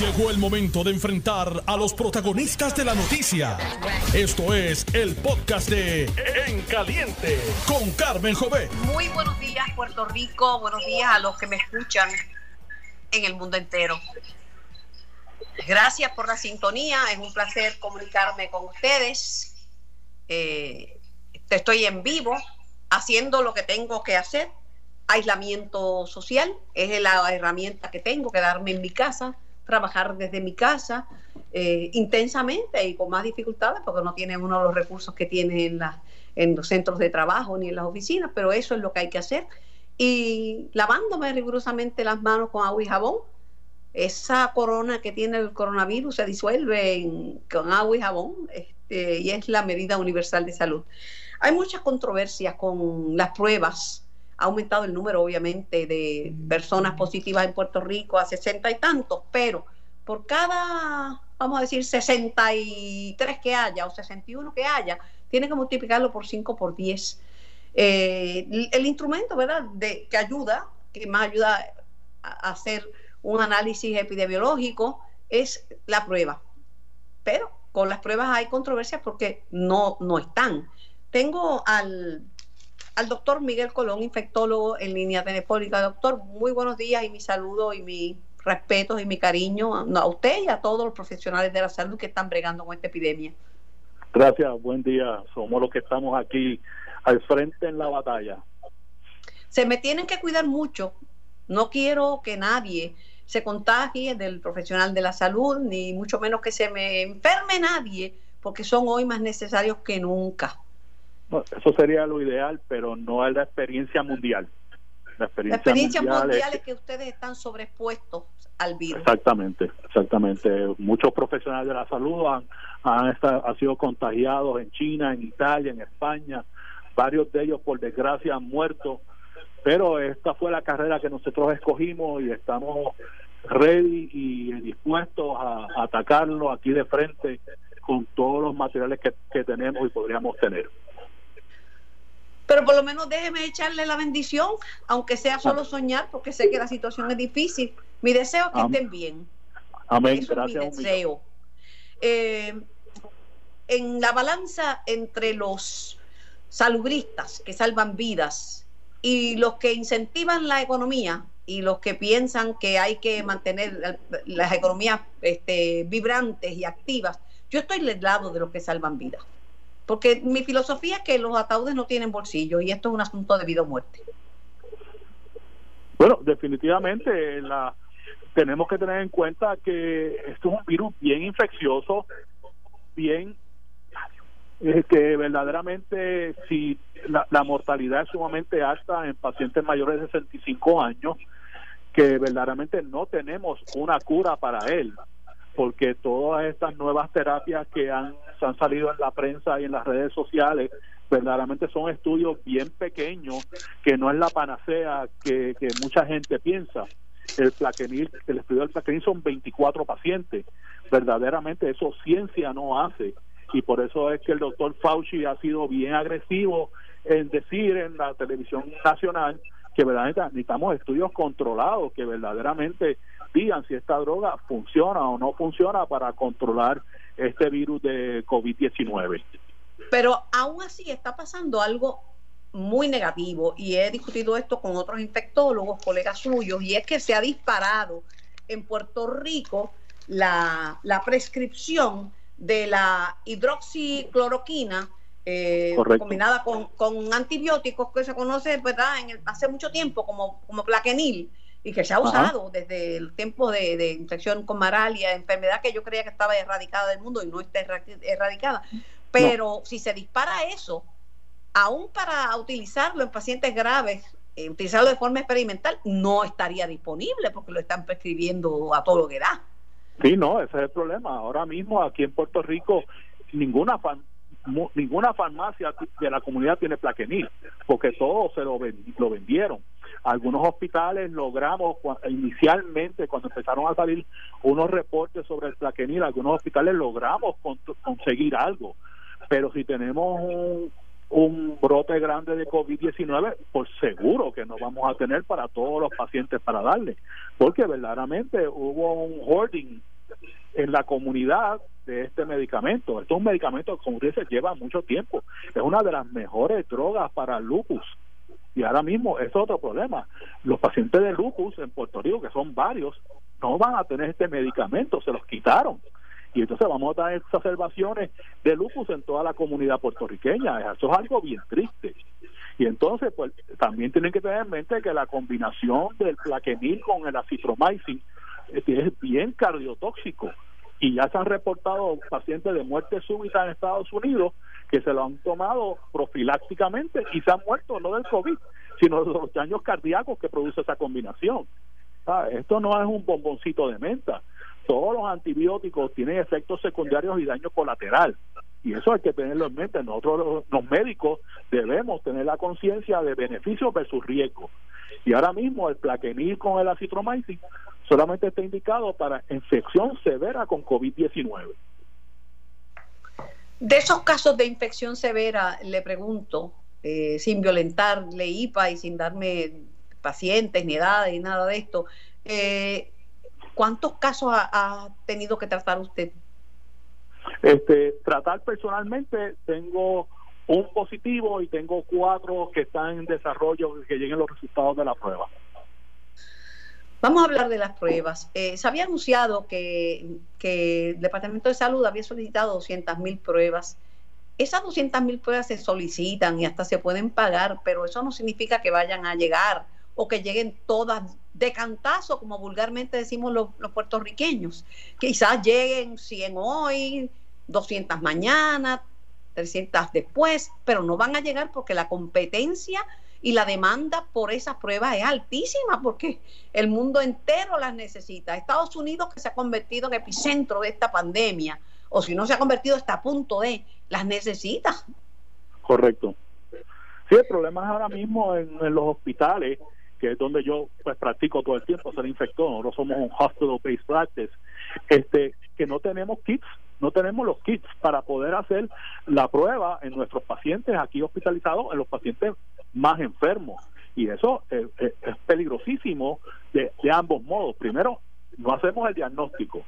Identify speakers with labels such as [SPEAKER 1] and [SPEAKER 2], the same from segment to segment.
[SPEAKER 1] Llegó el momento de enfrentar a los protagonistas de la noticia. Esto es el podcast de En Caliente con Carmen Jové.
[SPEAKER 2] Muy buenos días, Puerto Rico. Buenos días a los que me escuchan en el mundo entero. Gracias por la sintonía. Es un placer comunicarme con ustedes. Eh, estoy en vivo haciendo lo que tengo que hacer. Aislamiento social es la herramienta que tengo, quedarme en mi casa trabajar desde mi casa eh, intensamente y con más dificultades porque no tiene uno los recursos que tiene en, en los centros de trabajo ni en las oficinas, pero eso es lo que hay que hacer. Y lavándome rigurosamente las manos con agua y jabón, esa corona que tiene el coronavirus se disuelve con agua y jabón este, y es la medida universal de salud. Hay muchas controversias con las pruebas ha aumentado el número, obviamente, de personas positivas en Puerto Rico a sesenta y tantos, pero por cada, vamos a decir, 63 que haya o 61 que haya, tiene que multiplicarlo por 5 por 10. Eh, el, instrumento, ¿verdad?, de, que ayuda, que más ayuda a hacer un análisis epidemiológico, es la prueba. Pero con las pruebas hay controversias porque no, no están. Tengo al al doctor Miguel Colón, infectólogo en línea telefónica. Doctor, muy buenos días y mi saludo y mi respeto y mi cariño a, usted y a todos los profesionales de la salud que están bregando con esta epidemia.
[SPEAKER 3] Gracias, buen día. Somos los que estamos aquí al frente en la batalla.
[SPEAKER 2] Se me tienen que cuidar mucho. No quiero que nadie se contagie del profesional de la salud, ni mucho menos que se me enferme nadie, porque son hoy más necesarios que nunca
[SPEAKER 3] eso sería lo ideal, pero no es la experiencia mundial.
[SPEAKER 2] La experiencia, mundial, es, que ustedes están sobreexpuestos al virus.
[SPEAKER 3] Exactamente, exactamente. Muchos profesionales de la salud han, han, han sido contagiados en China, en Italia, en España. Varios de ellos, por desgracia, han muerto. Pero esta fue la carrera que nosotros escogimos y estamos ready y dispuestos a, atacarlo aquí de frente con todos los materiales que, que tenemos y podríamos tener.
[SPEAKER 2] Pero por lo menos déjeme echarle la bendición, aunque sea solo soñar, porque sé que la situación es difícil. Mi deseo es que estén bien.
[SPEAKER 3] Amén. Gracias. mi deseo.
[SPEAKER 2] Eh, en la balanza entre los salubristas que salvan vidas y los que incentivan la economía y los que piensan que hay que mantener las economías este, vibrantes y activas, yo estoy del lado de los que salvan vidas. Porque mi filosofía es que los ataúdes no tienen bolsillo y esto es un asunto de vida o muerte.
[SPEAKER 3] Bueno, definitivamente la, tenemos que tener en cuenta que esto es un virus bien infeccioso, bien que verdaderamente si la, la, mortalidad es sumamente alta en pacientes mayores de 65 años, que verdaderamente no tenemos una cura para él porque todas estas nuevas terapias que han, han salido en la prensa y en las redes sociales verdaderamente son estudios bien pequeños que no es la panacea que, mucha gente piensa. El plaquenil, el estudio del plaquenil son 24 pacientes. Verdaderamente eso ciencia no hace. Y por eso es que el doctor Fauci ha sido bien agresivo en decir en la televisión nacional que verdaderamente necesitamos estudios controlados que verdaderamente digan si esta droga funciona o no funciona para controlar este virus de COVID-19.
[SPEAKER 2] Pero aún así está pasando algo muy negativo y he discutido esto con otros infectólogos, colegas suyos, y es que se ha disparado en Puerto Rico la, prescripción de la hidroxicloroquina eh, combinada con, con, antibióticos que se conoce ¿verdad? En hace mucho tiempo como, como plaquenil y que se ha usado desde el tiempo de, infección con malaria, enfermedad que yo creía que estaba erradicada del mundo y no está erradicada. Pero si se dispara eso, aún para utilizarlo en pacientes graves, eh, utilizarlo de forma experimental, no estaría disponible porque lo están prescribiendo a todo lo que da.
[SPEAKER 3] Sí, no, ese es el problema. Ahora mismo aquí en Puerto Rico ninguna ninguna farmacia de la comunidad tiene plaquenil, porque todos se lo, vendieron. Algunos hospitales logramos inicialmente, cuando empezaron a salir unos reportes sobre el plaquenil, algunos hospitales logramos conseguir algo. Pero si tenemos un brote grande de COVID-19, por seguro que no vamos a tener para todos los pacientes para darle, porque verdaderamente hubo un hoarding en la comunidad de este medicamento. Esto es un medicamento, como usted dice, lleva mucho tiempo. Es una de las mejores drogas para lupus. Y ahora mismo es otro problema. Los pacientes de lupus en Puerto Rico, que son varios, no van a tener este medicamento, se los quitaron. Y entonces vamos a tener exacerbaciones de lupus en toda la comunidad puertorriqueña. Eso es algo bien triste. Y entonces, pues también tienen que tener en mente que la combinación del plaquenil con el acitromycin es bien cardiotóxico y ya se han reportado pacientes de muerte súbita en Estados Unidos que se lo han tomado profilácticamente y se han muerto no del COVID, sino de los daños cardíacos que produce esa combinación. Esto no es un bomboncito de menta. Todos los antibióticos tienen efectos secundarios y daño colateral. Y eso hay que tenerlo en mente. Nosotros los médicos debemos tener la conciencia de beneficios versus riesgo. Y ahora mismo el plaquenil con el acitromycin solamente está indicado para infección severa con COVID-19.
[SPEAKER 2] De esos casos de infección severa, le pregunto, eh, sin violentarle IPA y sin darme pacientes ni edades ni nada de esto, eh, ¿cuántos casos ha, tenido que tratar usted?
[SPEAKER 3] Este, tratar personalmente tengo un positivo y tengo cuatro que están en desarrollo que lleguen los resultados de la prueba.
[SPEAKER 2] Vamos a hablar de las pruebas. Eh, se había anunciado que, el Departamento de Salud había solicitado 200 mil pruebas. Esas 200 mil pruebas se solicitan y hasta se pueden pagar, pero eso no significa que vayan a llegar o que lleguen todas de cantazo, como vulgarmente decimos los, los puertorriqueños. Quizás lleguen 100 hoy, 200 mañana, 300 después, pero no van a llegar porque la competencia y la demanda por esas pruebas es altísima porque el mundo entero las necesita. Estados Unidos que se ha convertido en epicentro de esta pandemia, o si no se ha convertido está a punto de, las necesita.
[SPEAKER 3] Correcto. Sí, el problema es ahora mismo en, los hospitales, que es donde yo pues practico todo el tiempo ser infectólogo, nosotros somos un hospital-based practice, este, que no tenemos kits no tenemos los kits para poder hacer la prueba en nuestros pacientes aquí hospitalizados, en los pacientes más enfermos. Y eso es, peligrosísimo de, ambos modos. Primero, no hacemos el diagnóstico.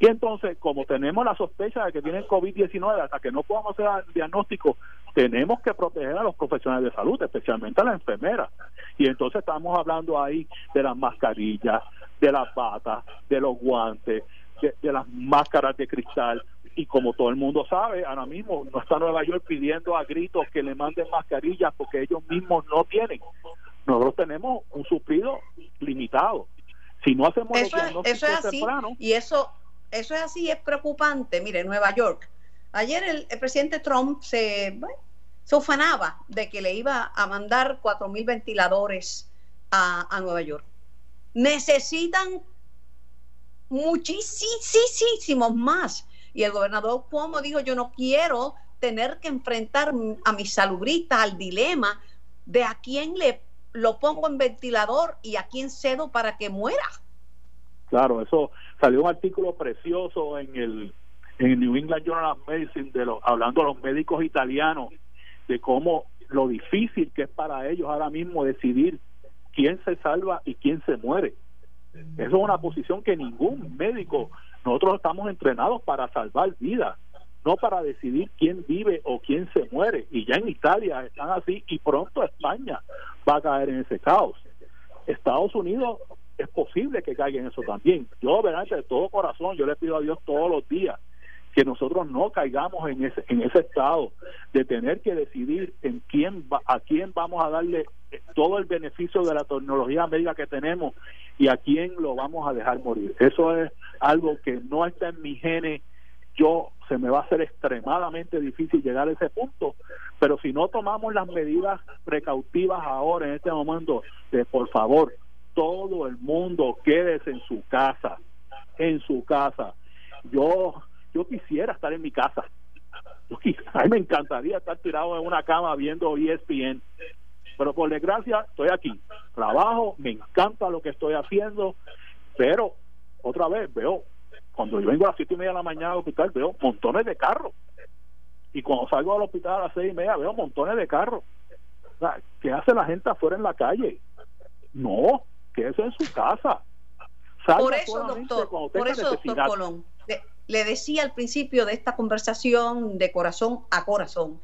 [SPEAKER 3] Y entonces, como tenemos la sospecha de que tienen COVID-19, hasta que no podamos hacer el diagnóstico, tenemos que proteger a los profesionales de salud, especialmente a las enfermeras. Y entonces estamos hablando ahí de las mascarillas, de las batas, de los guantes, de, las máscaras de cristal y como todo el mundo sabe, ahora mismo no está Nueva York pidiendo a gritos que le manden mascarillas porque ellos mismos no tienen. Nosotros tenemos un suplido limitado. Si no hacemos
[SPEAKER 2] eso, es, así, y eso eso es así, es preocupante. Mire, Nueva York. Ayer el, presidente Trump se, se ufanaba de que le iba a mandar cuatro mil ventiladores a, a Nueva York. Necesitan muchísimos más. Y el gobernador Cuomo dijo, yo no quiero tener que enfrentar a mis salubristas al dilema de a quién le lo pongo en ventilador y a quién cedo para que muera.
[SPEAKER 3] Claro, eso salió un artículo precioso en el en New England Journal of Medicine de los, hablando a los médicos italianos de cómo lo difícil que es para ellos ahora mismo decidir quién se salva y quién se muere. Eso es una posición que ningún médico, nosotros estamos entrenados para salvar vidas, no para decidir quién vive o quién se muere. Y ya en Italia están así y pronto España va a caer en ese caos. Estados Unidos es posible que caiga en eso también. Yo, verdad, de todo corazón, yo le pido a Dios todos los días que nosotros no caigamos en ese en ese estado de tener que decidir en quién a quién vamos a darle todo el beneficio de la tecnología médica que tenemos y a quién lo vamos a dejar morir. Eso es algo que no está en mi genes. Yo se me va a hacer extremadamente difícil llegar a ese punto, pero si no tomamos las medidas precautivas ahora en este momento, de por favor, todo el mundo quédese en su casa, en su casa. Yo yo quisiera estar en mi casa. Yo a mí me encantaría estar tirado en una cama viendo ESPN, pero por desgracia estoy aquí, trabajo, me encanta lo que estoy haciendo, pero otra vez veo, cuando yo vengo a las siete y media de la mañana al hospital, veo montones de carros. y cuando salgo al hospital a las seis y media veo montones de carros. O ¿Qué hace la gente afuera en la calle? No, que eso en su casa.
[SPEAKER 2] por eso, doctor, por eso, doctor Colón, le decía al principio de esta conversación de corazón a corazón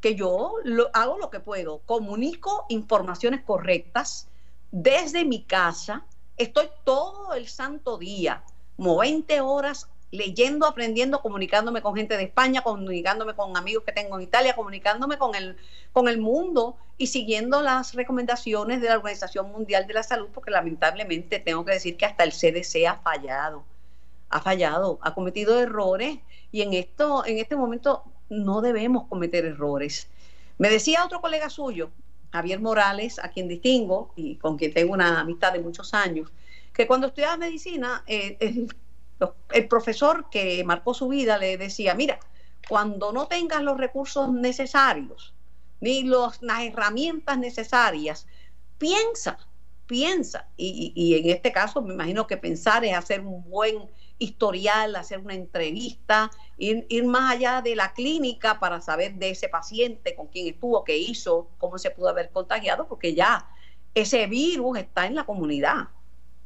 [SPEAKER 2] que yo lo, hago lo que puedo, comunico informaciones correctas desde mi casa, estoy todo el santo día, como 20 horas leyendo, aprendiendo, comunicándome con gente de España, comunicándome con amigos que tengo en Italia, comunicándome con el, con el mundo y siguiendo las recomendaciones de la Organización Mundial de la Salud, porque lamentablemente tengo que decir que hasta el CDC ha fallado, ha fallado, ha cometido errores y en esto, en este momento no debemos cometer errores. Me decía otro colega suyo, Javier Morales, a quien distingo y con quien tengo una amistad de muchos años, que cuando estudiaba medicina, eh, profesor que marcó su vida le decía, mira, cuando no tengas los recursos necesarios, ni los, las herramientas necesarias, piensa, piensa. Y, en este caso me imagino que pensar es hacer un buen historial, hacer una entrevista, ir, ir, más allá de la clínica para saber de ese paciente, con quién estuvo, qué hizo, cómo se pudo haber contagiado, porque ya ese virus está en la comunidad.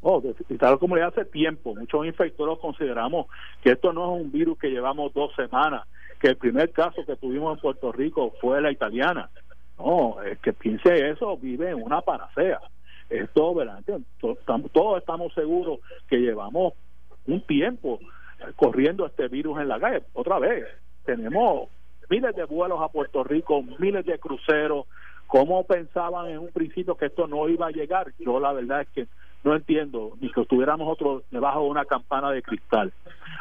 [SPEAKER 3] Oh, tal como le hace tiempo, muchos infectólogos consideramos que esto no es un virus que llevamos dos semanas, que el primer caso que tuvimos en Puerto Rico fue la italiana. No, es que piense eso, vive en una panacea. Esto, ¿verdad? Todos estamos seguros que llevamos un tiempo corriendo este virus en la calle. Otra vez, tenemos miles de vuelos a Puerto Rico, miles de cruceros. ¿Cómo pensaban en un principio que esto no iba a llegar? Yo la verdad es que no entiendo ni que estuviéramos otros debajo de una campana de cristal.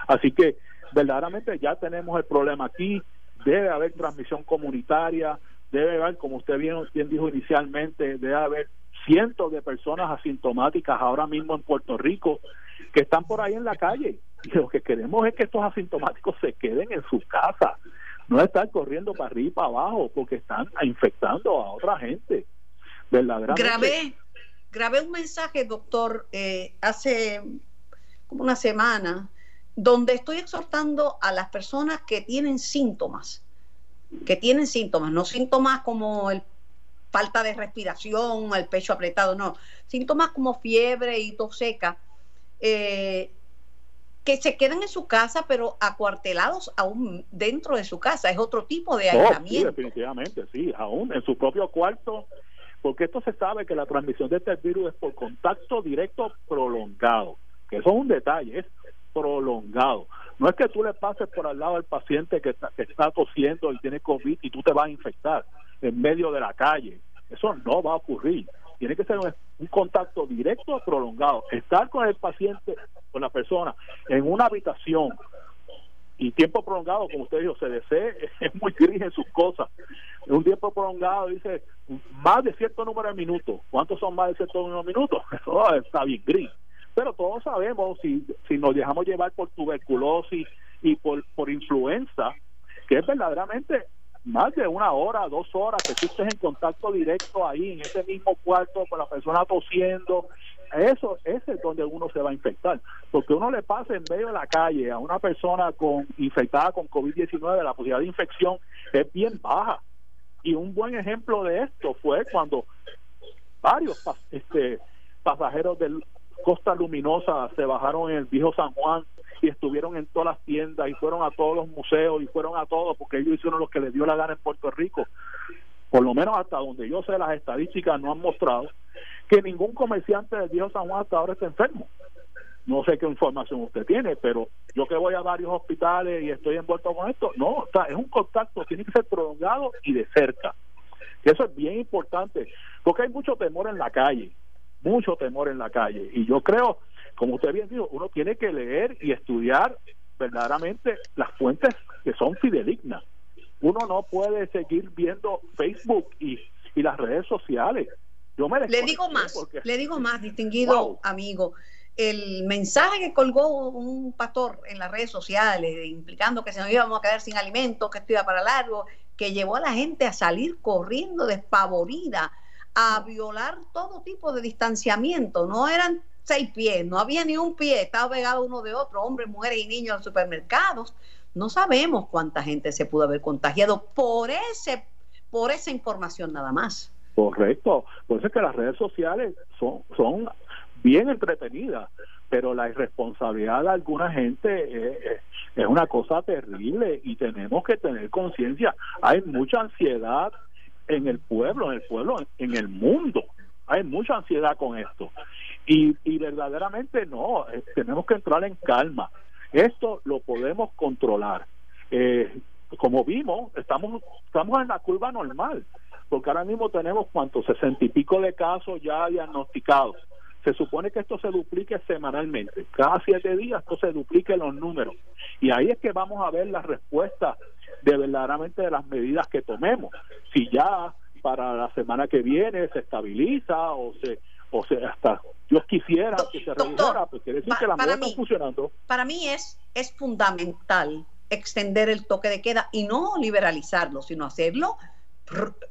[SPEAKER 3] Así que verdaderamente ya tenemos el problema aquí, debe haber transmisión comunitaria, debe haber, como usted bien, dijo inicialmente, debe haber cientos de personas asintomáticas ahora mismo en Puerto Rico que están por ahí en la calle. Y lo que queremos es que estos asintomáticos se queden en su casa, no estar corriendo para arriba y para abajo, porque están infectando a otra gente. Verdaderamente.
[SPEAKER 2] Grabé un mensaje, doctor, eh, hace como una semana, donde estoy exhortando a las personas que tienen síntomas, que tienen síntomas, no síntomas como el falta de respiración, el pecho apretado, no, síntomas como fiebre y tos seca, eh, que se queden en su casa, pero acuartelados aún dentro de su casa. Es otro tipo de aislamiento.
[SPEAKER 3] sí, definitivamente, sí, aún en su propio cuarto porque esto se sabe que la transmisión de este virus es por contacto directo prolongado, que eso es un detalle, es prolongado. No es que tú le pases por al lado al paciente que está, que está tosiendo y tiene COVID y tú te vas a infectar en medio de la calle. Eso no va a ocurrir. Tiene que ser un, un contacto directo prolongado. Estar con el paciente, con la persona, en una habitación y tiempo prolongado, como usted dijo, CDC es muy gris en sus cosas. Un tiempo prolongado dice más de cierto número de minutos. ¿Cuántos son más de cierto número de minutos? Eso está bien gris. Pero todos sabemos, si, si nos dejamos llevar por tuberculosis y por, por influenza, que es verdaderamente más de una hora, dos horas que tú estés en contacto directo ahí, en ese mismo cuarto, con la persona tosiendo, eso ese es donde uno se va a infectar. Porque uno le pasa en medio de la calle a una persona con infectada con COVID-19, la posibilidad de infección es bien baja. Y un buen ejemplo de esto fue cuando varios este, pasajeros de Costa Luminosa se bajaron en el viejo San Juan y estuvieron en todas las tiendas y fueron a todos los museos y fueron a todos porque ellos hicieron lo que les dio la gana en Puerto Rico. Por lo menos hasta donde yo sé, las estadísticas no han mostrado que ningún comerciante del viejo San Juan hasta ahora está enfermo. No sé qué información usted tiene, pero yo que voy a varios hospitales y estoy envuelto con esto, no, está, es un contacto, tiene que ser prolongado y de cerca. eso es bien importante, porque hay mucho temor en la calle, mucho temor en la calle. Y yo creo, como usted bien dijo, uno tiene que leer y estudiar verdaderamente las fuentes que son fidedignas. Uno no puede seguir viendo Facebook y, y las redes sociales
[SPEAKER 2] le digo más, le digo más, distinguido amigo. El mensaje que colgó un pastor en las redes sociales, implicando que se nos íbamos a quedar sin alimentos, que esto iba para largo, que llevó a la gente a salir corriendo despavorida, a violar todo tipo de distanciamiento. No eran seis pies, no había ni un pie, estaba pegado uno de otro, hombres, mujeres y niños en supermercados. No sabemos cuánta gente se pudo haber contagiado por ese, por esa información nada más.
[SPEAKER 3] Correcto. Por eso es que las redes sociales son, son bien entretenidas, pero la irresponsabilidad de alguna gente es una cosa terrible y tenemos que tener conciencia. Hay mucha ansiedad en el pueblo, en el pueblo, en el mundo. Hay mucha ansiedad con esto. Y, y verdaderamente no, eh, tenemos que entrar en calma. Esto lo podemos controlar. Eh, como vimos, estamos, estamos en la curva normal, porque ahora mismo tenemos cuántos, sesenta y pico de casos ya diagnosticados. Se supone que esto se duplique semanalmente. Cada siete días esto se duplique los números. Y ahí es que vamos a ver la respuesta de verdaderamente de las medidas que tomemos. Si ya para la semana que viene se estabiliza o se o sea, hasta Dios quisiera que se redujera, pues quiere decir que la medida está funcionando.
[SPEAKER 2] Para mí es, es fundamental extender el toque de queda y no liberalizarlo, sino hacerlo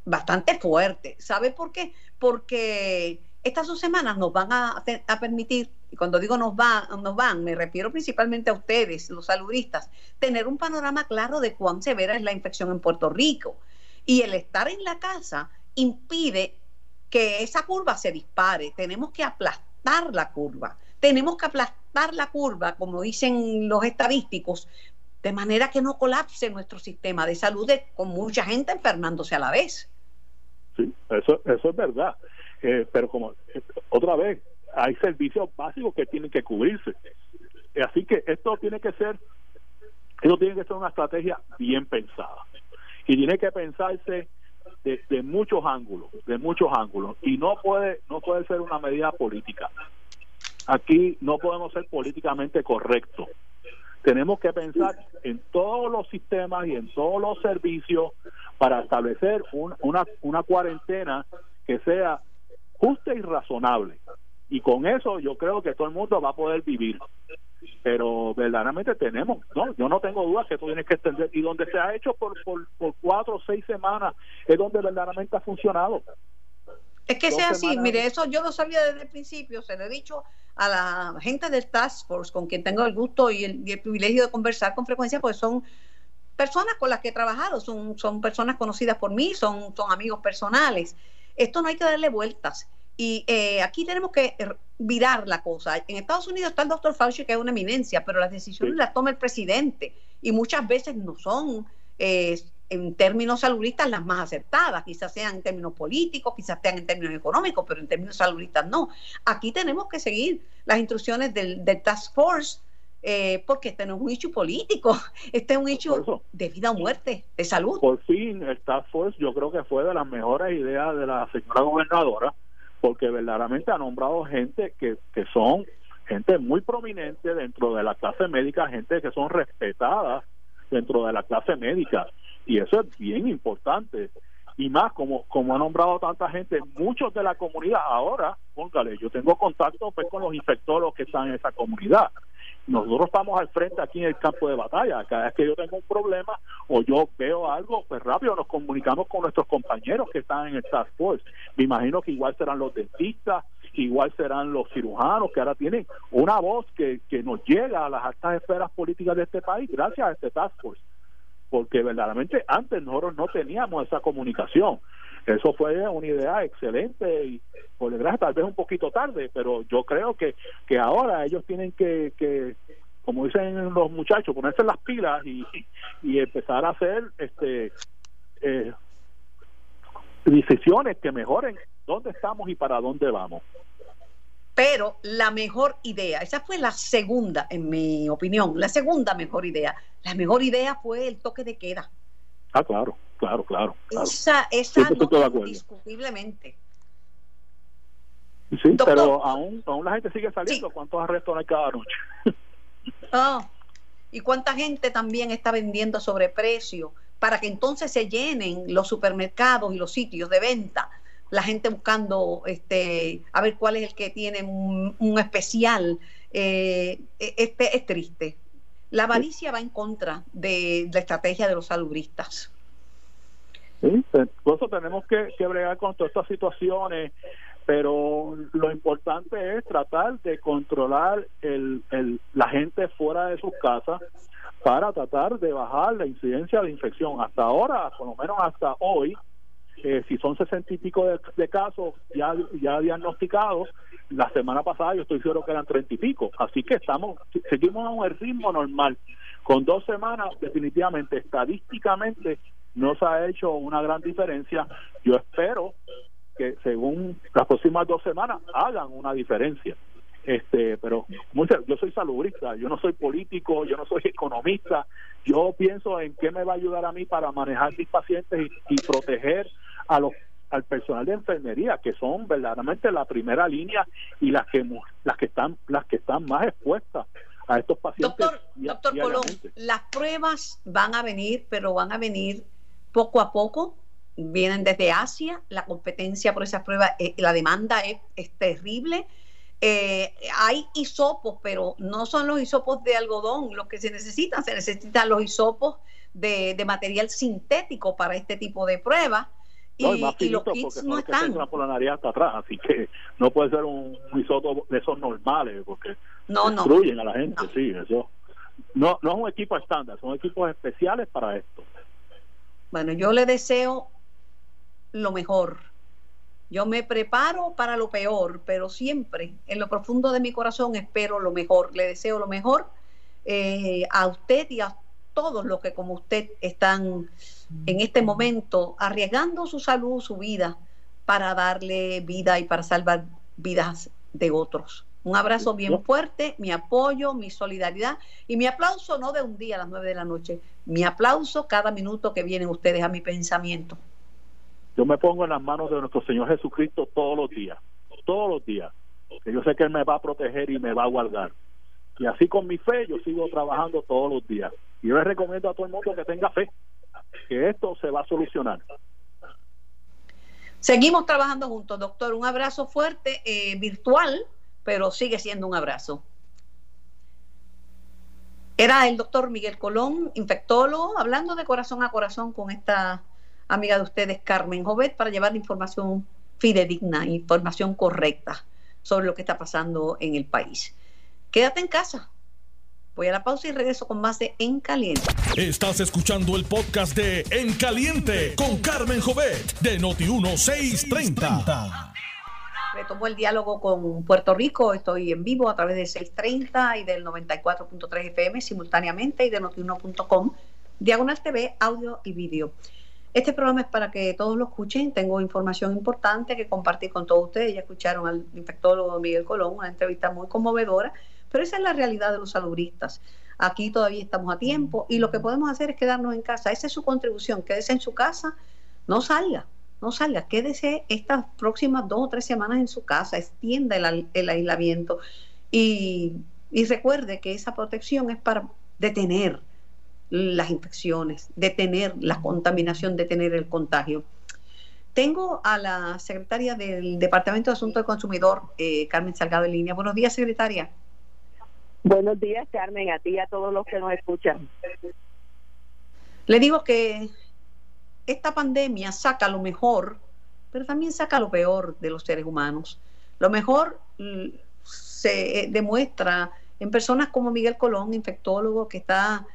[SPEAKER 2] bastante fuerte. ¿Sabe por qué? Porque estas dos semanas nos van a, a permitir, y cuando digo nos van, nos van, me refiero principalmente a ustedes, los saludistas, tener un panorama claro de cuán severa es la infección en Puerto Rico. Y el estar en la casa impide que esa curva se dispare. Tenemos que aplastar la curva. Tenemos que aplastar la curva, como dicen los estadísticos, de manera que no colapse nuestro sistema de salud con mucha gente enfermándose a la vez.
[SPEAKER 3] Sí, eso, eso es verdad. Eh, pero como eh, otra vez, hay servicios básicos que tienen que cubrirse. Así que esto tiene que ser, esto tiene que ser una estrategia bien pensada. Y tiene que pensarse de, muchos ángulos, de muchos ángulos, y no puede, no puede ser una medida política. Aquí no podemos ser políticamente correctos. Tenemos que pensar en todos los sistemas y en todos los servicios para establecer una, una cuarentena que sea justa y razonable. Y con eso yo creo que todo el mundo va a poder vivir pero verdaderamente tenemos, no, yo no tengo duda que esto tiene que extender y donde se ha hecho por, por, cuatro o seis semanas es donde verdaderamente ha funcionado.
[SPEAKER 2] Es que sea así, mire, eso yo lo sabía desde el principio, se lo he dicho a la gente del Task Force con quien tengo el gusto y el, privilegio de conversar con frecuencia, pues son personas con las que he trabajado, son, son personas conocidas por mí, son, son amigos personales. Esto no hay que darle vueltas. Y eh, aquí tenemos que virar la cosa. En Estados Unidos está el doctor Fauci, que es una eminencia, pero las decisiones las toma el presidente y muchas veces no son, eh, en términos saludistas, las más acertadas. Quizás sean en términos políticos, quizás sean en términos económicos, pero en términos saludistas no. Aquí tenemos que seguir las instrucciones del, Task Force. Eh, porque este no es un hecho político, este es un hecho de vida o muerte, de salud.
[SPEAKER 3] Por fin, el Task Force yo creo que fue de las mejores ideas de la señora gobernadora, porque verdaderamente ha nombrado gente que, que son gente muy prominente dentro de la clase médica, gente que son respetadas dentro de la clase médica. Y eso es bien importante. Y más, como, como ha nombrado tanta gente, muchos de la comunidad, ahora, póngale, yo tengo contacto pues, con los infectólogos que están en esa comunidad nosotros estamos al frente aquí en el campo de batalla. Cada vez que yo tengo un problema o yo veo algo, pues rápido nos comunicamos con nuestros compañeros que están en el Task Force. Me imagino que igual serán los dentistas, igual serán los cirujanos, que ahora tienen una voz que, que nos llega a las altas esferas políticas de este país gracias a este Task Force. Porque verdaderamente antes nosotros no teníamos esa comunicación. Eso fue una idea excelente y por desgracia tal vez un poquito tarde, pero yo creo que, que ahora ellos tienen que, que como dicen los muchachos, ponerse las pilas y, y empezar a hacer este eh, decisiones que mejoren dónde estamos y para dónde vamos.
[SPEAKER 2] Pero la mejor idea, esa fue la segunda, en mi opinión, la segunda mejor idea. La mejor idea fue el toque de queda.
[SPEAKER 3] Ah, claro claro, claro.
[SPEAKER 2] Esa, esa no, indiscutiblemente.
[SPEAKER 3] Sí, pero aún, aún la gente sigue saliendo. ¿Cuántos arrestos hay cada noche?
[SPEAKER 2] Ah, y cuánta gente también está vendiendo sobre precio para que entonces se llenen los supermercados y los sitios de venta. La gente buscando este, a ver cuál es el que tiene un, especial. Eh, e, este es triste. La avaricia va en contra de la estrategia de los salubristas.
[SPEAKER 3] Sí, por eso tenemos que, que bregar con todas estas situaciones pero lo importante es tratar de controlar el, el, la gente fuera de sus casas para tratar de bajar la incidencia de infección. Hasta ahora, por lo menos hasta hoy, eh, si son sesenta y pico de, casos ya, ya diagnosticados, la semana pasada yo estoy seguro que eran treinta y pico. Así que estamos, seguimos a un ritmo normal. Con dos semanas, definitivamente, estadísticamente, no se ha hecho una gran diferencia. Yo espero que según las próximas dos semanas hagan una diferencia este pero yo soy salubrista yo no soy político yo no soy economista. Yo pienso en qué me va a ayudar a mí para manejar mis pacientes y, proteger a los al personal de enfermería que son verdaderamente la primera línea y las que las que están las que están más expuestas a estos pacientes
[SPEAKER 2] doctor doctor Colón las pruebas van a venir pero van a venir poco a poco vienen desde Asia la competencia por esas pruebas eh, la demanda es, es terrible eh, hay hisopos, pero no son los hisopos de algodón los que se necesitan, se necesitan los hisopos de, material sintético para este tipo de pruebas.
[SPEAKER 3] y, los kits no están. por la nariz hasta atrás, así que no puede ser un, hisopo de esos normales, porque
[SPEAKER 2] no,
[SPEAKER 3] destruyen a la gente, sí, eso. No, no es un equipo estándar, son equipos especiales para esto.
[SPEAKER 2] Bueno, yo le deseo lo mejor yo me preparo para lo peor, pero siempre en lo profundo de mi corazón espero lo mejor. Le deseo lo mejor eh, a usted y a todos los que como usted están en este momento arriesgando su salud, su vida, para darle vida y para salvar vidas de otros. Un abrazo bien fuerte, mi apoyo, mi solidaridad y mi aplauso no de un día a las nueve de la noche, mi aplauso cada minuto que vienen ustedes a mi pensamiento.
[SPEAKER 3] Yo me pongo en las manos de nuestro Señor Jesucristo todos los días, todos los días, que yo sé que Él me va a proteger y me va a guardar. Y así con mi fe yo sigo trabajando todos los días. Y yo les recomiendo a todo el mundo que tenga fe, que esto se va a solucionar.
[SPEAKER 2] Seguimos trabajando juntos, doctor. Un abrazo fuerte, eh, virtual, pero sigue siendo un abrazo. Era el doctor Miguel Colón, infectólogo, hablando de corazón a corazón con esta amiga de ustedes, Carmen Jovet, para llevar información fidedigna, información correcta sobre lo que está pasando en el país. Quédate en casa. Voy a la pausa y regreso con más de En Caliente.
[SPEAKER 1] Estás escuchando el podcast de En Caliente con Carmen Jovet de Noti1630.
[SPEAKER 2] Retomo el diálogo con Puerto Rico. Estoy en vivo a través de 630 y del 94.3 FM simultáneamente y de notiuno.com, diagonal TV, audio y vídeo. Este programa es para que todos lo escuchen. Tengo información importante que compartir con todos ustedes. Ya escucharon al infectólogo Miguel Colón, una entrevista muy conmovedora, pero esa es la realidad de los saludistas. Aquí todavía estamos a tiempo y lo que podemos hacer es quedarnos en casa. Esa es su contribución. Quédese en su casa, no salga, no salga. Quédese estas próximas dos o tres semanas en su casa, extienda el, aislamiento y recuerde que esa protección es para detener las infecciones, detener la contaminación, detener el contagio. Tengo a la secretaria del Departamento de Asuntos del Consumidor, eh, Carmen Salgado, en línea. Buenos días, secretaria.
[SPEAKER 4] Buenos días, Carmen, a ti y a todos los que nos escuchan.
[SPEAKER 2] Le digo que esta pandemia saca lo mejor, pero también saca lo peor de los seres humanos. Lo mejor mm, se demuestra en personas como Miguel Colón, infectólogo, que está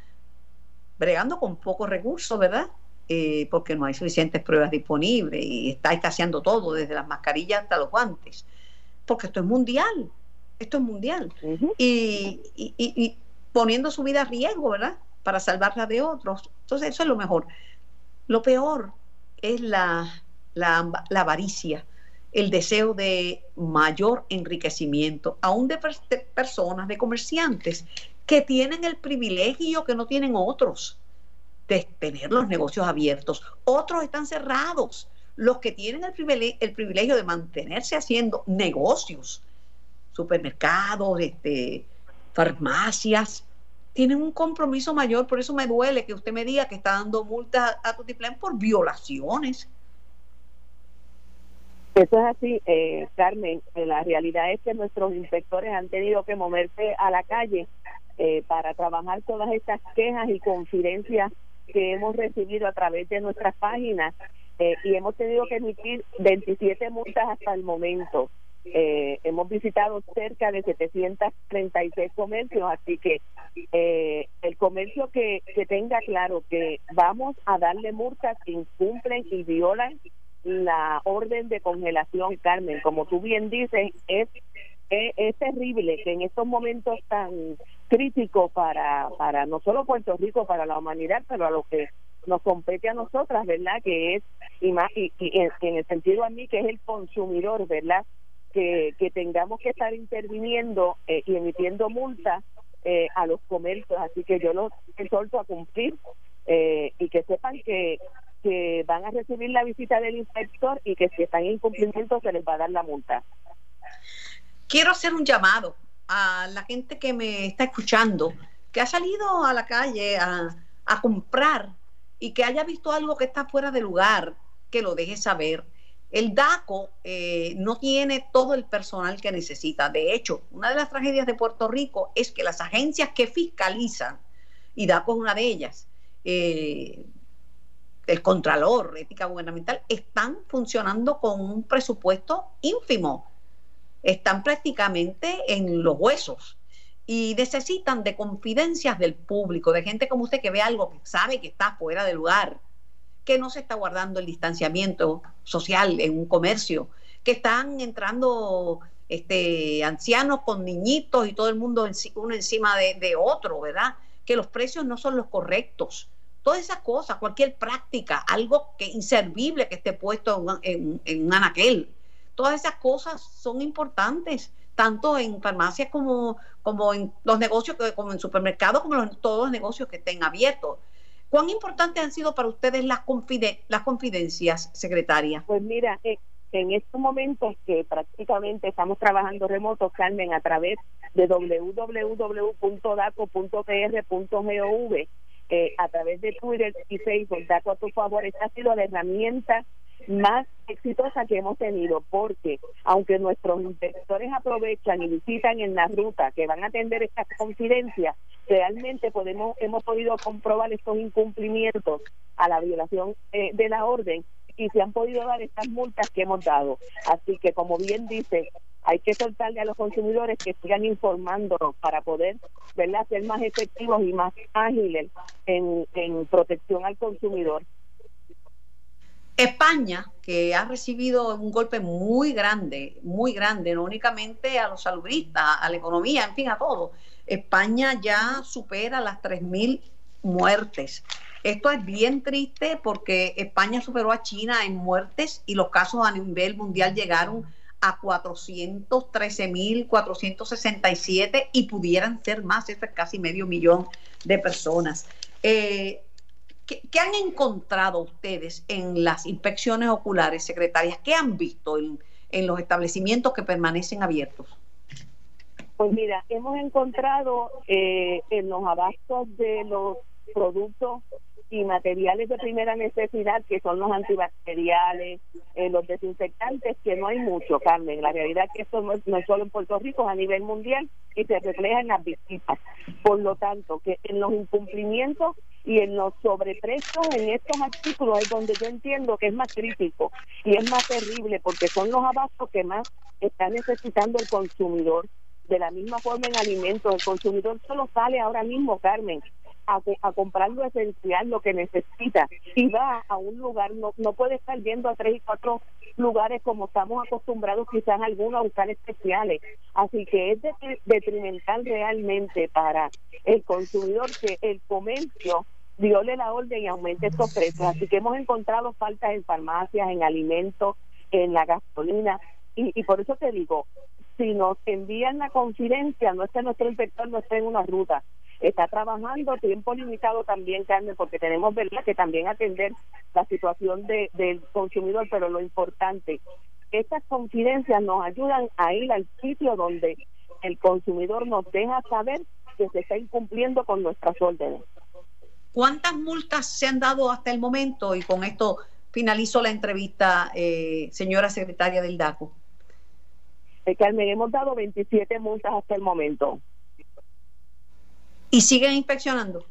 [SPEAKER 2] bregando con pocos recursos, ¿verdad? Eh, porque no hay suficientes pruebas disponibles y está escaseando todo, desde las mascarillas hasta los guantes, porque esto es mundial, esto es mundial. y, poniendo su vida a riesgo, ¿verdad? Para salvarla de otros. Entonces, eso es lo mejor. Lo peor es la, la, la avaricia, el deseo de mayor enriquecimiento, aún de personas, de comerciantes que tienen el privilegio que no tienen otros de tener los negocios abiertos. Otros están cerrados. Los que tienen el privilegio, de mantenerse haciendo negocios, supermercados, este, farmacias, tienen un compromiso mayor. Por eso me duele que usted me diga que está dando multas a Tutiplén por violaciones.
[SPEAKER 4] Eso es así, eh, Carmen. La realidad es que nuestros inspectores han tenido que moverse a la calle eh, para trabajar todas estas quejas y confidencias que hemos recibido a través de nuestras páginas eh, y hemos tenido que emitir 27 multas hasta el momento. Eh, hemos visitado cerca de 736 comercios, así que eh, el comercio que, que tenga claro que vamos a darle multas que incumplen y violan la orden de congelación, Carmen, como tú bien dices, es, es, terrible que en estos momentos tan críticos para, para no solo Puerto Rico, para la humanidad, pero a lo que nos compete a nosotras, ¿verdad? Que es, y, más, y, en, el sentido a mí, que es el consumidor, ¿verdad? Que, que tengamos que estar interviniendo eh, y emitiendo multas eh, a los comercios. Así que yo los exhorto a cumplir eh, y que sepan que, que van a recibir la visita del inspector y que si están en incumplimiento se les va a dar la multa.
[SPEAKER 2] Quiero hacer un llamado a la gente que me está escuchando, que ha salido a la calle a, comprar y que haya visto algo que está fuera de lugar, que lo deje saber. El DACO eh, no tiene todo el personal que necesita. De hecho, una de las tragedias de Puerto Rico es que las agencias que fiscalizan, y DACO es una de ellas, eh, el Contralor, Ética Gubernamental, están funcionando con un presupuesto ínfimo. Están prácticamente en los huesos y necesitan de confidencias del público, de gente como usted que ve algo que sabe que está fuera de lugar, que no se está guardando el distanciamiento social en un comercio, que están entrando este, ancianos con niñitos y todo el mundo uno encima de, otro, ¿verdad? Que los precios no son los correctos. Todas esas cosas, cualquier práctica, algo que inservible que esté puesto en, en un anaquel, todas esas cosas son importantes tanto en farmacias como, como en los negocios, como en supermercados, como en todos los negocios que estén abiertos. ¿Cuán importantes han sido para ustedes las, las confidencias, secretaria?
[SPEAKER 4] Pues mira, eh, en estos momentos que prácticamente estamos trabajando remoto, Carmen, a través de www.daco.pr.gov, eh, a través de Twitter y Facebook, Daco a tu favor, esta ha sido la herramienta más exitosa que hemos tenido, porque aunque nuestros inspectores aprovechan y visitan en la ruta que van a atender estas confidencias, realmente podemos hemos podido comprobar estos incumplimientos a la violación eh, de la orden y se han podido dar estas multas que hemos dado. Así que, como bien dice, hay que soltarle a los consumidores que sigan informándonos para poder ¿verdad? ser más efectivos y más ágiles en, en protección al consumidor.
[SPEAKER 2] España, que ha recibido un golpe muy grande, muy grande, no únicamente a los salubristas, a la economía, en fin, a todo. España ya supera las 3.000 muertes. Esto es bien triste porque España superó a China en muertes y los casos a nivel mundial llegaron a 413.467 y pudieran ser más, eso es casi medio millón de personas. Eh, ¿Qué, han encontrado ustedes en las inspecciones oculares, secretarias? ¿Qué han visto en, los establecimientos que permanecen abiertos?
[SPEAKER 4] Pues mira, hemos encontrado eh, en los abastos de los productos y materiales de primera necesidad, que son los antibacteriales, eh, los desinfectantes, que no hay mucho, Carmen. La realidad es que esto no es, solo en Puerto Rico, es a nivel mundial y se refleja en las visitas. Por lo tanto, que en los incumplimientos y en los sobreprecios en estos artículos es donde yo entiendo que es más crítico y es más terrible porque son los abastos que más está necesitando el consumidor. De la misma forma en alimentos, el consumidor solo sale ahora mismo, Carmen, a, comprar lo esencial, lo que necesita, y va a un lugar, no, no puede estar yendo a tres y cuatro lugares como estamos acostumbrados quizás algunos a buscar especiales. Así que es detrimental realmente para el consumidor que el comercio viole la orden y aumente estos precios. Así que hemos encontrado faltas en farmacias, en alimentos, en la gasolina. Y, y por eso te digo, si nos envían la confidencia, no está nuestro inspector, no está en una ruta, está trabajando tiempo limitado también, Carmen, porque tenemos verdad que también atender la situación de, del consumidor, pero lo importante, estas confidencias nos ayudan a ir al sitio donde el consumidor nos deja saber que se está incumpliendo con nuestras órdenes.
[SPEAKER 2] ¿Cuántas multas se han dado hasta el momento? Y con esto finalizo la entrevista, eh, señora secretaria del DACO.
[SPEAKER 4] Eh, Carmen, hemos dado 27 multas hasta el momento.
[SPEAKER 2] ¿Y siguen inspeccionando?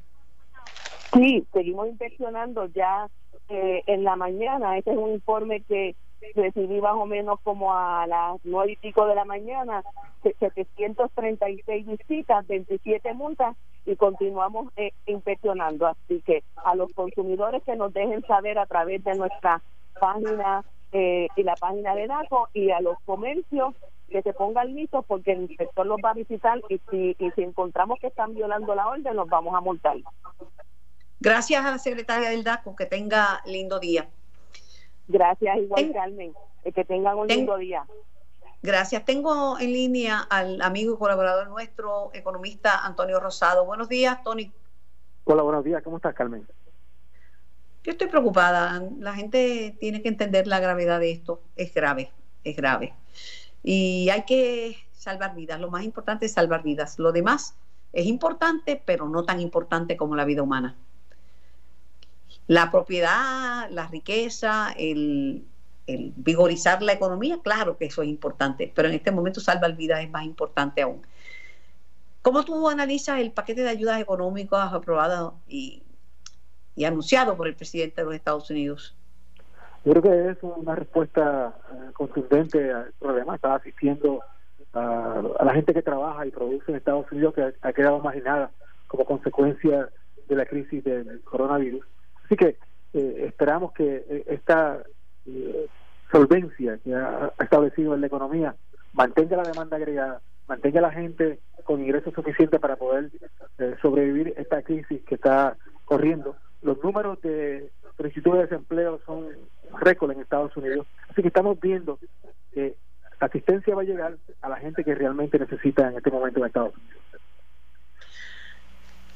[SPEAKER 4] Sí, seguimos inspeccionando. Ya eh, en la mañana. Este es un informe que recibí más o menos como a las nueve y pico de la mañana, 736 visitas, 27 multas y continuamos eh, inspeccionando. Así que a los consumidores que nos dejen saber a través de nuestra página eh, y la página de DACO y a los comercios que se pongan listos porque el inspector los va a visitar y si, y si encontramos que están violando la orden, los vamos a multar.
[SPEAKER 2] Gracias a la secretaria del DACO, que tenga lindo día.
[SPEAKER 4] Gracias, igual Carmen, que tengan un lindo día.
[SPEAKER 2] Gracias. Tengo en línea al amigo y colaborador nuestro, economista Antonio Rosado. Buenos días, Tony.
[SPEAKER 5] Hola, buenos días. ¿Cómo estás, Carmen?
[SPEAKER 2] Yo estoy preocupada. La gente tiene que entender la gravedad de esto. Es grave, es grave. Y hay que salvar vidas. Lo más importante es salvar vidas. Lo demás es importante, pero no tan importante como la vida humana. La propiedad, la riqueza, el, vigorizar la economía, claro que eso es importante, pero en este momento salvar vidas es más importante aún. ¿Cómo tú analizas el paquete de ayudas económicas aprobado y, anunciado por el presidente de los Estados Unidos?
[SPEAKER 5] Yo creo que es una respuesta eh, contundente al problema. Estaba asistiendo a, la gente que trabaja y produce en Estados Unidos que ha quedado marginada como consecuencia de la crisis del coronavirus. Así que eh, esperamos que eh, esta eh, solvencia que ha establecido en la economía mantenga la demanda agregada, mantenga a la gente con ingresos suficientes para poder sobrevivir esta crisis que está corriendo. Los números de solicitud de desempleo son récord en Estados Unidos, así que estamos viendo que la asistencia va a llegar a la gente que realmente necesita en este momento en Estados Unidos.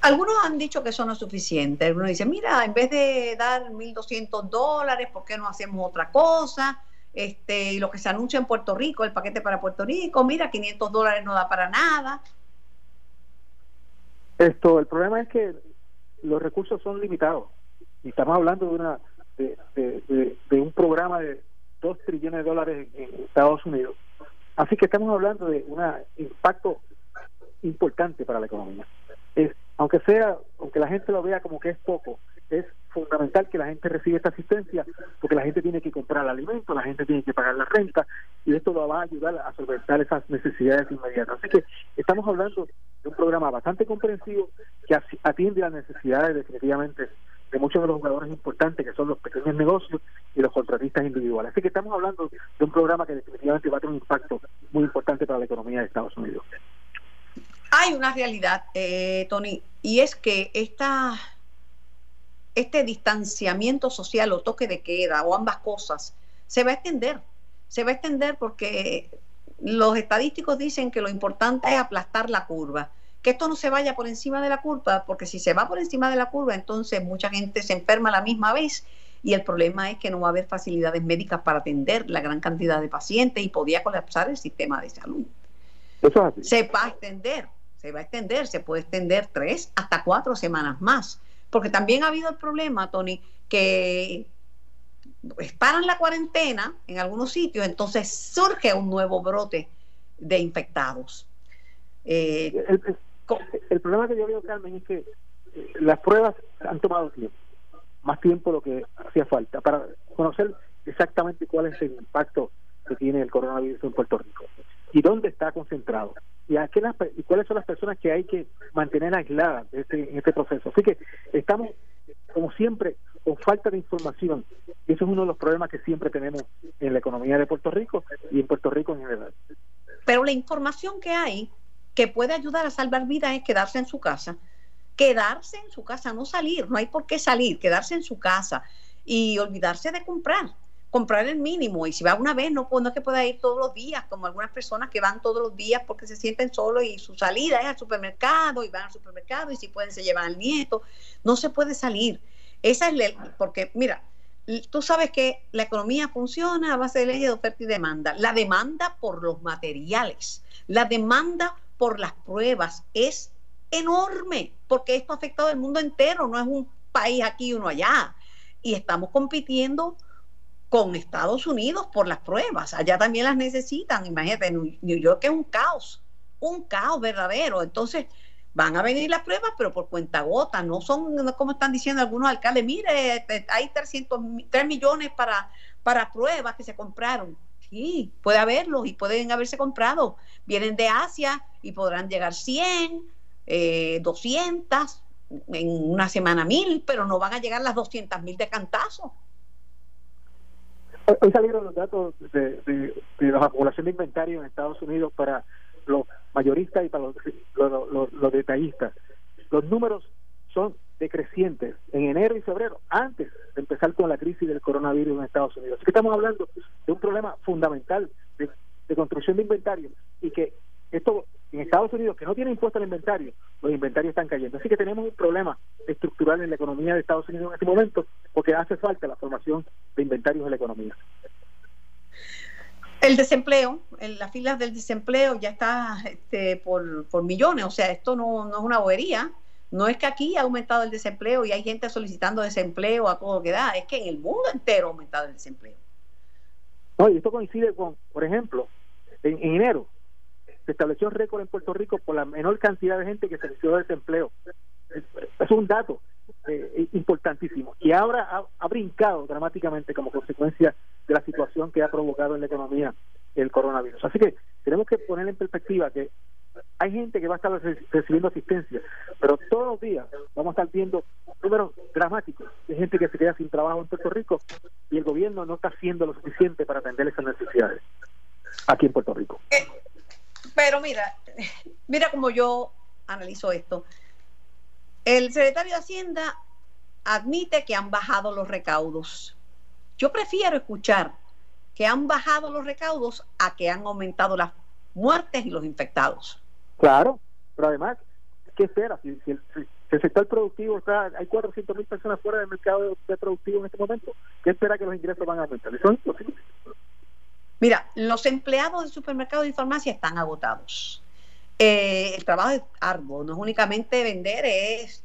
[SPEAKER 2] Algunos han dicho que eso no es suficiente. Algunos dicen, mira, en vez de dar 1.200 dólares, ¿por qué no hacemos otra cosa? Este, y lo que se anuncia en Puerto Rico, el paquete para Puerto Rico, mira, 500 dólares no da para nada.
[SPEAKER 5] Esto, el problema es que los recursos son limitados. Y estamos hablando de una de, un programa de 2 trillones de dólares en Estados Unidos. Así que estamos hablando de un impacto importante para la economía. Es aunque sea, aunque la gente lo vea como que es poco, es fundamental que la gente reciba esta asistencia porque la gente tiene que comprar alimento, la gente tiene que pagar la renta y esto lo va a ayudar a solventar esas necesidades inmediatas. Así que estamos hablando de un programa bastante comprensivo que atiende las necesidades definitivamente de muchos de los jugadores importantes que son los pequeños negocios y los contratistas individuales. Así que estamos hablando de un programa que definitivamente va a tener un impacto muy importante para la economía de Estados Unidos.
[SPEAKER 2] Hay una realidad, eh, Tony, y es que esta, este distanciamiento social o toque de queda o ambas cosas se va a extender. Se va a extender porque los estadísticos dicen que lo importante es aplastar la curva. Que esto no se vaya por encima de la curva, porque si se va por encima de la curva, entonces mucha gente se enferma a la misma vez y el problema es que no va a haber facilidades médicas para atender la gran cantidad de pacientes y podía colapsar el sistema de salud. Se va a extender se va a extender, se puede extender tres hasta cuatro semanas más. Porque también ha habido el problema, Tony, que paran la cuarentena en algunos sitios, entonces surge un nuevo brote de infectados.
[SPEAKER 5] Eh, el, problema que yo veo, Carmen, es que eh, las pruebas han tomado tiempo, más tiempo lo que hacía falta, para conocer exactamente cuál es el impacto que tiene el coronavirus en Puerto Rico y dónde está concentrado y, a qué y cuáles son las personas que hay que mantener aisladas este, en este proceso. Así que estamos, como siempre, con falta de información y eso es uno de los problemas que siempre tenemos en la economía de Puerto Rico y en Puerto Rico en general.
[SPEAKER 2] Pero la información que hay que puede ayudar a salvar vidas es quedarse en su casa. Quedarse en su casa, no salir, no hay por qué salir, quedarse en su casa y olvidarse de comprar comprar el mínimo y si va una vez no, pues, no es que pueda ir todos los días, como algunas personas que van todos los días porque se sienten solos y su salida es al supermercado y van al supermercado y si pueden se llevan al nieto, no se puede salir. Esa es la, porque mira, tú sabes que la economía funciona a base de leyes de oferta y demanda. La demanda por los materiales, la demanda por las pruebas es enorme porque esto ha afectado al mundo entero, no es un país aquí y uno allá. Y estamos compitiendo con Estados Unidos por las pruebas. Allá también las necesitan. Imagínate, New York es un caos, un caos verdadero. Entonces, Van a venir las pruebas, pero por cuenta gota, no son como están diciendo algunos alcaldes, mire, este, hay 300, 3 millones para, para pruebas que se compraron. Sí, puede haberlos y pueden haberse comprado. Vienen de Asia y podrán llegar 100, eh, 200, en una semana mil, pero no van a llegar las 200 mil de cantazo.
[SPEAKER 5] Hoy salieron los datos de, la acumulación de inventario en Estados Unidos para los mayoristas y para los, los, detallistas. Los números son decrecientes en enero y febrero, antes de empezar con la crisis del coronavirus en Estados Unidos. Así que estamos hablando de un problema fundamental de, construcción de inventario y que esto en Estados Unidos, que no tiene impuesto al inventario, los inventarios están cayendo. Así que tenemos un problema estructural en la economía de Estados Unidos en este momento, porque hace falta la formación de inventarios en la economía.
[SPEAKER 2] El desempleo, en las filas del desempleo ya está este, por, por millones, o sea, esto no, no es una bobería. No es que aquí ha aumentado el desempleo y hay gente solicitando desempleo a todo lo que da, es que en el mundo entero ha aumentado el desempleo.
[SPEAKER 5] No, y esto coincide con, por ejemplo, en, en enero se estableció un récord en Puerto Rico por la menor cantidad de gente que se desempleo. Es, un dato eh, importantísimo. Y ahora ha, brincado dramáticamente como consecuencia de la situación que ha provocado en la economía el coronavirus. Así que tenemos que poner en perspectiva que hay gente que va a estar recibiendo asistencia, pero todos los días vamos a estar viendo números dramáticos de gente que se queda sin trabajo en Puerto Rico y el gobierno no está haciendo lo suficiente para atender esas necesidades aquí en Puerto Rico.
[SPEAKER 2] Eh, pero mira, mira cómo yo analizo esto. El secretario de Hacienda admite que han bajado los recaudos. Yo prefiero escuchar que han bajado los recaudos a que han aumentado las muertes y los infectados.
[SPEAKER 5] Claro, pero además, ¿qué espera? Si, el, sector productivo está, hay 400 mil personas fuera del mercado de, productivo en este momento, ¿qué espera que los ingresos van a aumentar? Eso es imposible.
[SPEAKER 2] Mira, los empleados de supermercados y farmacia están agotados. Eh, el trabajo es arduo, no es únicamente vender, es,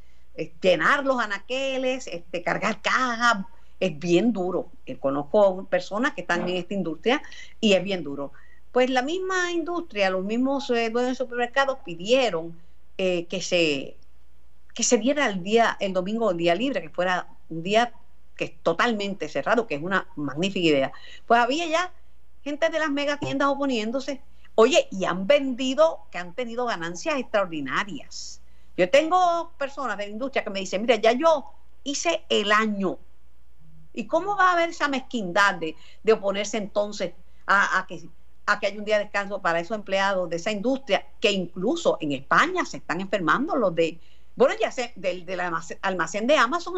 [SPEAKER 2] llenar los anaqueles, este, cargar cajas, es bien duro. Eh, conozco personas que están en esta industria y es bien duro. Pues la misma industria, los mismos eh, dueños de supermercados pidieron que se que se diera el día, el domingo, el día libre, que fuera un día que es totalmente cerrado, que es una magnífica idea. Pues había ya gente de las mega tiendas oponiéndose. Oye, y han vendido, que han tenido ganancias extraordinarias. Yo tengo personas de la industria que me dicen, mira, ya yo hice el año. ¿Y cómo va a haber esa mezquindad de, oponerse entonces a, que, a que haya un día de descanso para esos empleados de esa industria, que incluso en España se están enfermando los de bueno, ya sé, del, almacén de Amazon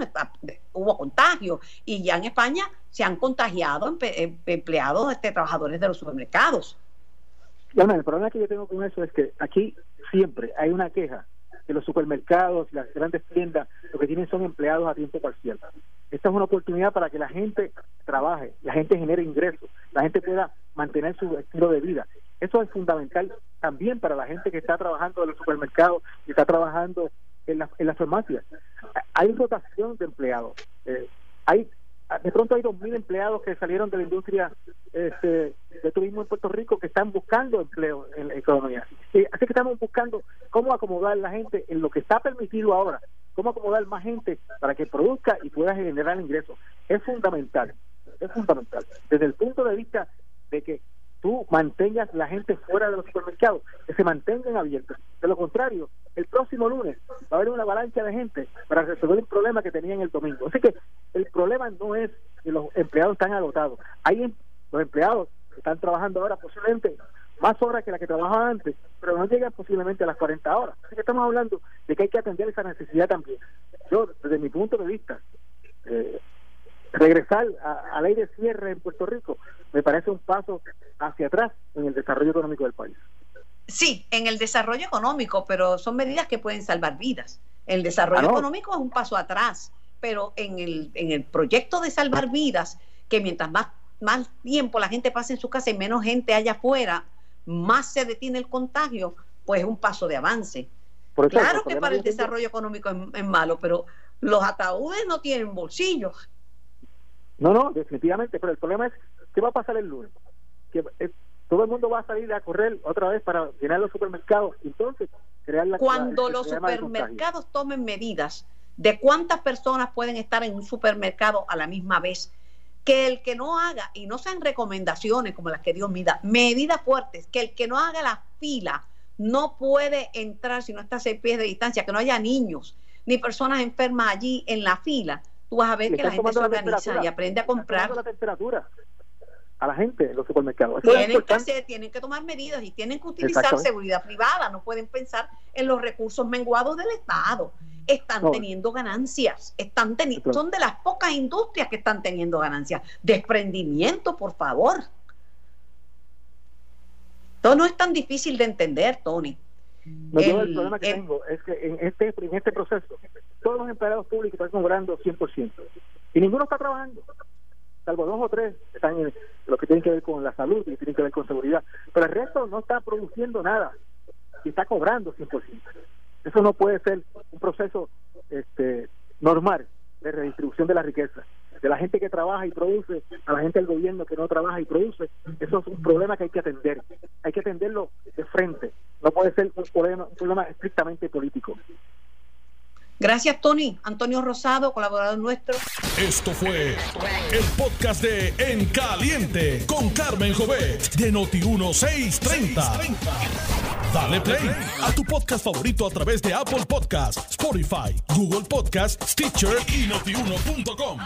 [SPEAKER 2] hubo contagio y ya en España se han contagiado em, empleados, este, trabajadores de los supermercados.
[SPEAKER 5] Bueno, el problema que yo tengo con eso es que aquí siempre hay una queja que los supermercados las grandes tiendas lo que tienen son empleados a tiempo parcial. Esta es una oportunidad para que la gente trabaje, la gente genere ingresos, la gente pueda mantener su estilo de vida. Eso es fundamental también para la gente que está trabajando en los supermercados, que está trabajando en la, en la farmacia. Hay rotación de empleados. Eh, hay de pronto hay 2.000 empleados que salieron de la industria este, de turismo en Puerto Rico que están buscando empleo en la economía. así que estamos buscando cómo acomodar la gente en lo que está permitido ahora, cómo acomodar más gente para que produzca y pueda generar ingresos. Es fundamental, es fundamental. Desde el punto de vista de que tú mantengas la gente fuera de los supermercados, que se mantengan abiertos. De lo contrario, el próximo lunes va a haber una avalancha de gente para resolver el problema que tenían el domingo. Así que el problema no es que los empleados están agotados. Hay los empleados que están trabajando ahora posiblemente más horas que las que trabajaban antes, pero no llegan posiblemente a las 40 horas. Así que estamos hablando de que hay que atender esa necesidad también. Yo, desde mi punto de vista, eh, regresar a, ley de cierre en Puerto Rico me parece un paso hacia atrás en el desarrollo económico del país.
[SPEAKER 2] Sí, en el desarrollo económico, pero son medidas que pueden salvar vidas. El desarrollo ah, económico es un paso atrás, pero en el, en el proyecto de salvar vidas, que mientras más, más tiempo la gente pase en su casa y menos gente haya afuera, más se detiene el contagio, pues es un paso de avance. claro que para el desarrollo económico es malo, pero los ataúdes no tienen bolsillos
[SPEAKER 5] no, no, definitivamente, pero el problema es, ¿qué va a pasar el lunes? Que eh, todo el mundo va a salir a correr otra vez para llenar los supermercados. Entonces, crear la
[SPEAKER 2] Cuando
[SPEAKER 5] la-
[SPEAKER 2] los supermercados tomen medidas de cuántas personas pueden estar en un supermercado a la misma vez, que el que no haga, y no sean recomendaciones como las que Dios mida, medidas fuertes, que el que no haga la fila no puede entrar si no está a seis pies de distancia, que no haya niños ni personas enfermas allí en la fila, tú vas a ver que la gente se
[SPEAKER 5] la
[SPEAKER 2] organiza y aprende a comprar.
[SPEAKER 5] la temperatura a la gente en los supermercados.
[SPEAKER 2] Tienen que hacer, tienen que tomar medidas y tienen que utilizar seguridad privada, no pueden pensar en los recursos menguados del Estado. Están
[SPEAKER 5] No.
[SPEAKER 2] teniendo ganancias, están teni-
[SPEAKER 5] Claro.
[SPEAKER 2] son de las pocas industrias que están teniendo ganancias. Desprendimiento, por favor. Todo no es tan difícil de entender, Tony.
[SPEAKER 5] No, yo el,
[SPEAKER 2] el-
[SPEAKER 5] problema que
[SPEAKER 2] el-
[SPEAKER 5] tengo es que en este, en este proceso todos los empleados públicos están cobrando 100% y ninguno está trabajando, salvo dos o tres que están en lo que tienen que ver con la salud y tienen que ver con seguridad, pero el resto no está produciendo nada y está cobrando 100%. Eso no puede ser un proceso este, normal de redistribución de la riqueza. De la gente que trabaja y produce a la gente del gobierno que no trabaja y produce, eso es un problema que hay que atender. Hay que atenderlo de frente. No puede ser un problema, un problema estrictamente político.
[SPEAKER 2] Gracias, Tony. Antonio Rosado, colaborador nuestro.
[SPEAKER 1] Esto fue el podcast de En Caliente con Carmen Jovet de Noti1630. Dale play a tu podcast favorito a través de Apple Podcasts, Spotify, Google Podcasts, Stitcher y notiuno.com.